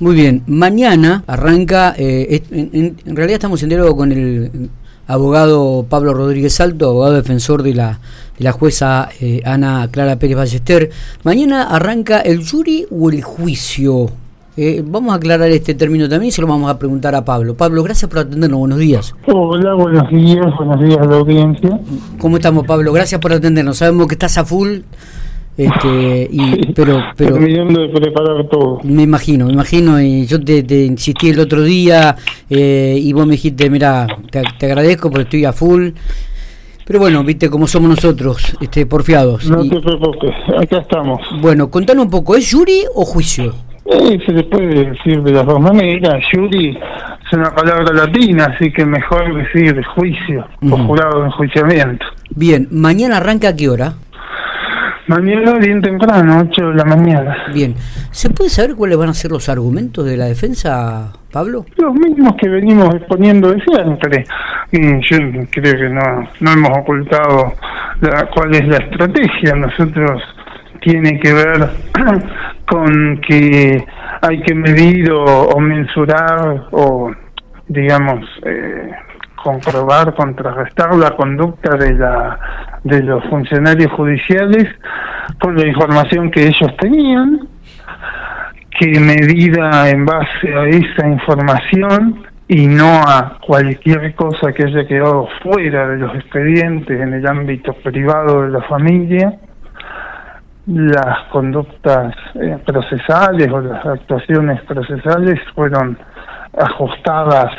Muy bien, mañana arranca, eh, en, realidad estamos en diálogo con el abogado Pablo Rodríguez Salto, abogado defensor de la, de la jueza eh, Ana Clara Pérez Ballester. Mañana arranca el jury o el juicio. Eh, vamos a aclarar este término también y se lo vamos a preguntar a Pablo. Pablo, gracias por atendernos. Buenos días. Hola, buenos días. Buenos días a la audiencia. ¿Cómo estamos, Pablo? Gracias por atendernos. Sabemos que estás a full este, y, pero, pero de preparar todo. Me imagino, me imagino, y yo te, insistí el otro día eh, y vos me dijiste, mira, te, agradezco porque estoy a full. Pero bueno, viste cómo somos nosotros, este, porfiados. No te preocupes, acá estamos. Bueno, contanos un poco, ¿es jury o juicio? Eh, se le puede decir de las dos maneras. Jury es una palabra latina, así que mejor decir juicio o jurado de enjuiciamiento. Bien, ¿mañana arranca a qué hora? Mañana bien temprano, 8 de la mañana. Bien. ¿Se puede saber cuáles van a ser los argumentos de la defensa, Pablo? Los mismos que venimos exponiendo de siempre. Yo creo que no, no hemos ocultado cuál es la estrategia. Nosotros tiene que ver con que hay que medir o, mensurar o, digamos, eh, comprobar, contrarrestar la conducta de la de los funcionarios judiciales con la información que ellos tenían, que medida en base a esa información y no a cualquier cosa que haya quedado fuera de los expedientes en el ámbito privado de la familia, las conductas eh, procesales o las actuaciones procesales fueron ajustadas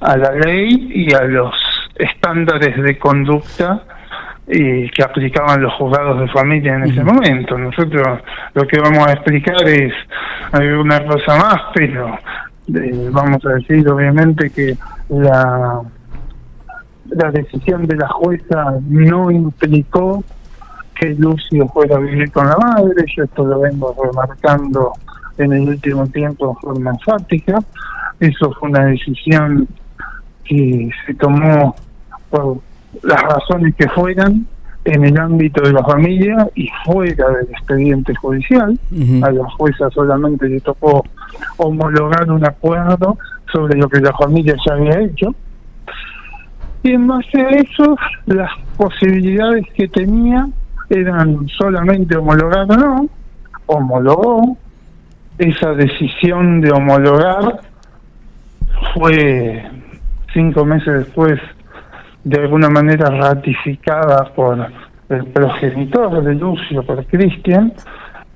a la ley y a los estándares de conducta y que aplicaban los juzgados de familia en ese momento. Nosotros lo que vamos a explicar es una cosa más, pero eh, vamos a decir obviamente que la, la decisión de la jueza no implicó que Lucio fuera a vivir con la madre, yo esto lo vengo remarcando en el último tiempo de forma enfática, eso fue una decisión que se tomó por las razones que fueran en el ámbito de la familia y fuera del expediente judicial. A la jueza solamente le tocó homologar un acuerdo sobre lo que la familia ya había hecho. Y en base a eso, las posibilidades que tenía eran solamente homologar o no, homologó. Esa decisión de homologar fue cinco meses después de alguna manera ratificada por el progenitor de Lucio, por Cristian,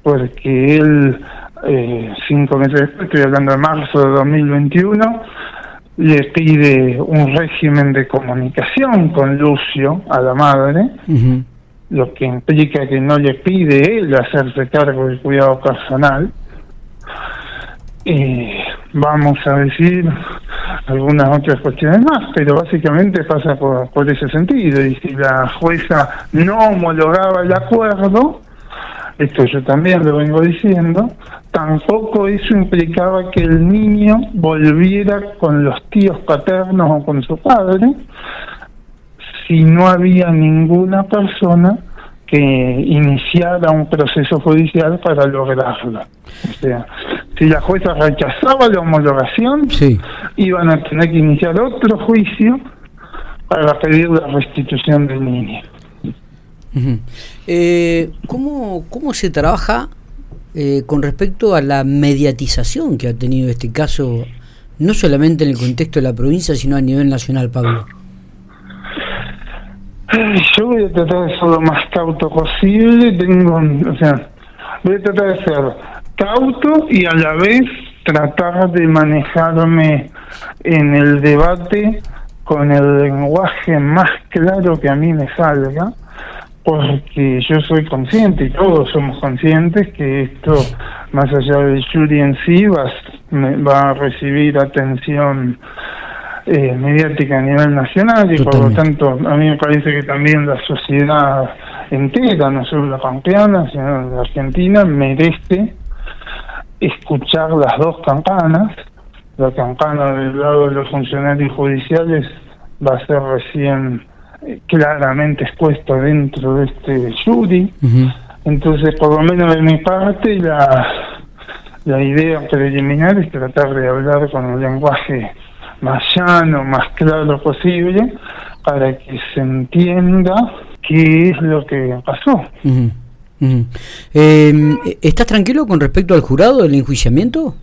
porque él, eh, cinco meses después, estoy hablando de marzo de 2021, le pide un régimen de comunicación con Lucio a la madre, lo que implica que no le pide él hacerse cargo del cuidado personal. Y vamos a decir algunas otras cuestiones más, pero básicamente pasa por, por ese sentido. Y si la jueza no homologaba el acuerdo, esto yo también lo vengo diciendo, tampoco eso implicaba que el niño volviera con los tíos paternos o con su padre, si no había ninguna persona que iniciara un proceso judicial para lograrlo. O sea, si la jueza rechazaba la homologación, iban a tener que iniciar otro juicio para pedir la restitución del niño. eh, ¿cómo, ¿Cómo se trabaja eh, con respecto a la mediatización que ha tenido este caso, no solamente en el contexto de la provincia, sino a nivel nacional, Pablo? Yo voy a tratar de ser lo más cauto posible. Tengo, o sea, voy a tratar de ser cauto y a la vez tratar de manejarme en el debate con el lenguaje más claro que a mí me salga, porque yo soy consciente y todos somos conscientes que esto, más allá del jury en sí, va, va a recibir atención eh, mediática a nivel nacional y por lo tanto a mí me parece que también la sociedad entera, no solo la pampeana, sino la argentina, merece escuchar las dos campanas. La campana del lado de los funcionarios judiciales va a ser recién eh, claramente expuesta dentro de este jury. Entonces, por lo menos de mi parte, la, la idea preliminar es tratar de hablar con el lenguaje más llano, más claro posible, para que se entienda qué es lo que pasó. Em, ¿Estás tranquilo con respecto al jurado del enjuiciamiento?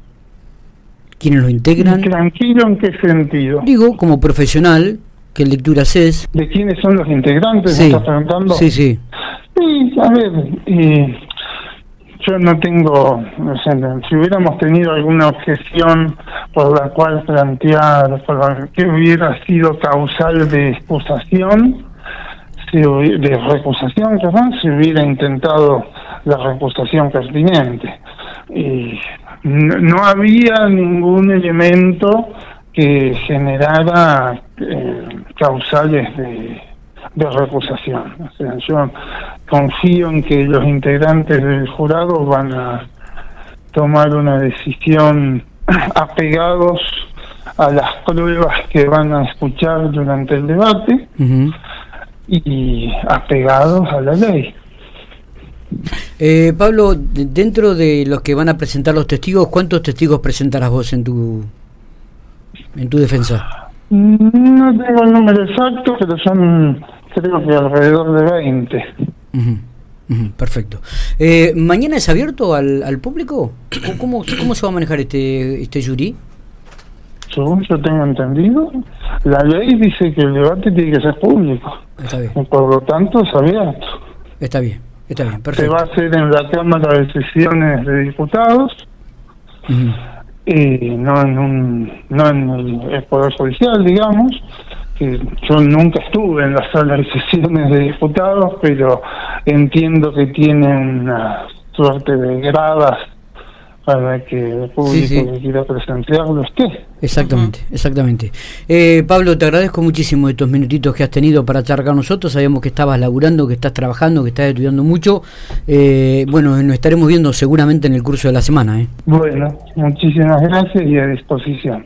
¿Quiénes lo integran? ¿Tranquilo en qué sentido? Digo, como profesional, ¿qué lectura haces? ¿De quiénes son los integrantes? Sí, estás preguntando? sí, sí. Sí, a ver, eh, yo no tengo, o sea, si hubiéramos tenido alguna objeción por la cual plantear, por la que hubiera sido causal de excusación, de recusación, perdón, se hubiera intentado la recusación pertinente. Y no, había ningún elemento que generara eh, causales de, de recusación. O sea, yo confío en que los integrantes del jurado van a tomar una decisión apegados a las pruebas que van a escuchar durante el debate y apegados a la ley. Eh, Pablo, dentro de los que van a presentar los testigos, ¿cuántos testigos presentarás vos en tu en tu defensa? No tengo el número exacto, pero son creo que alrededor de 20. perfecto. Eh, ¿Mañana es abierto al, al público? ¿Cómo, ¿Cómo se va a manejar este, este jury? Según yo tengo entendido, la ley dice que el debate tiene que ser público. Está bien. Por lo tanto, es abierto. Está bien, está bien, perfecto. Se va a hacer en la Cámara de Sesiones de Diputados y no en, un, no en el Poder Judicial, digamos que yo nunca estuve en la sala de sesiones de diputados, pero entiendo que tiene una suerte de gradas para que el público que quiera presenciarlo esté. Exactamente, exactamente. Eh, Pablo, te agradezco muchísimo estos minutitos que has tenido para charlar con nosotros. Sabíamos que estabas laburando, que estás trabajando, que estás estudiando mucho. Eh, bueno, nos estaremos viendo seguramente en el curso de la semana. ¿eh? Bueno, muchísimas gracias y a disposición.